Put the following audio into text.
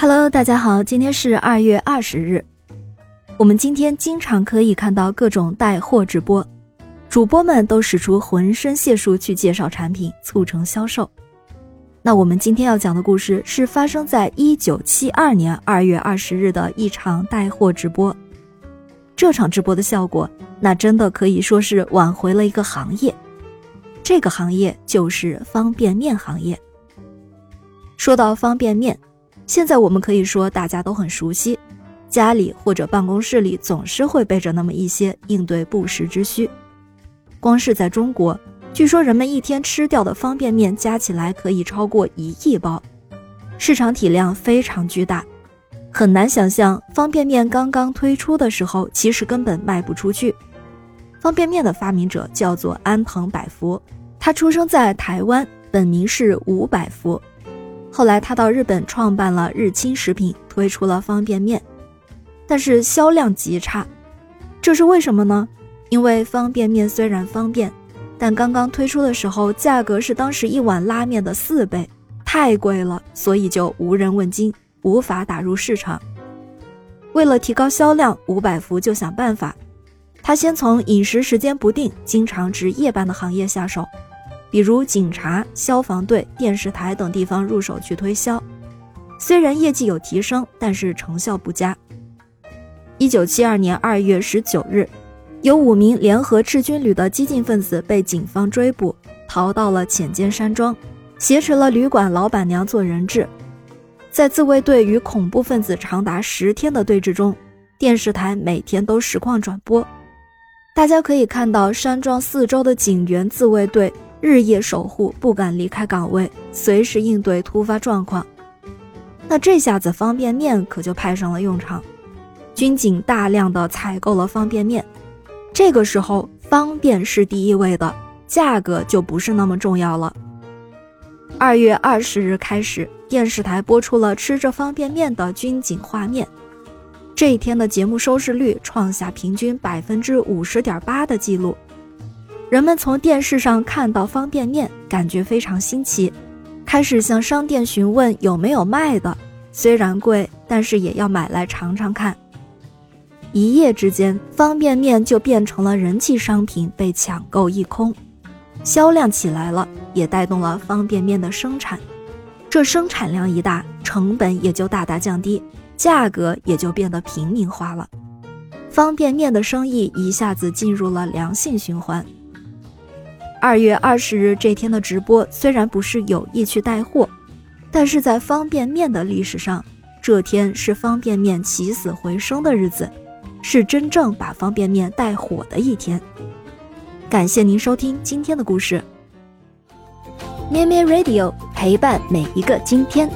Hello，大家好，今天是二月二十日。我们今天经常可以看到各种带货直播，主播们都使出浑身解数去介绍产品，促成销售。那我们今天要讲的故事是发生在一九七二年二月二十日的一场带货直播。这场直播的效果，那真的可以说是挽回了一个行业。这个行业就是方便面行业。说到方便面，现在我们可以说大家都很熟悉，家里或者办公室里总是会备着那么一些应对不时之需。光是在中国，据说人们一天吃掉的方便面加起来可以超过一亿包，市场体量非常巨大。很难想象，方便面刚刚推出的时候，其实根本卖不出去。方便面的发明者叫做安藤百福，他出生在台湾，本名是吴百福。后来他到日本创办了日清食品，推出了方便面，但是销量极差。这是为什么呢？因为方便面虽然方便，但刚刚推出的时候价格是当时一碗拉面的四倍，太贵了，所以就无人问津。无法打入市场。为了提高销量，吴百福就想办法。他先从饮食时间不定、经常值夜班的行业下手，比如警察、消防队、电视台等地方入手去推销。虽然业绩有提升，但是成效不佳。一九七二年二月十九日，有五名联合赤军旅的激进分子被警方追捕，逃到了浅间山庄，挟持了旅馆老板娘做人质。在自卫队与恐怖分子长达十天的对峙中，电视台每天都实况转播。大家可以看到山庄四周的警员、自卫队日夜守护，不敢离开岗位，随时应对突发状况。那这下子方便面可就派上了用场，军警大量的采购了方便面。这个时候，方便是第一位的，价格就不是那么重要了。二月二十日开始，电视台播出了吃着方便面的军警画面。这一天的节目收视率创下平均百分之五十点八的记录。人们从电视上看到方便面，感觉非常新奇，开始向商店询问有没有卖的。虽然贵，但是也要买来尝尝看。一夜之间，方便面就变成了人气商品，被抢购一空。销量起来了，也带动了方便面的生产。这生产量一大，成本也就大大降低，价格也就变得平民化了。方便面的生意一下子进入了良性循环。二月二十日这天的直播虽然不是有意去带货，但是在方便面的历史上，这天是方便面起死回生的日子，是真正把方便面带火的一天。感谢您收听今天的故事，咩咩 Radio 陪伴每一个今天。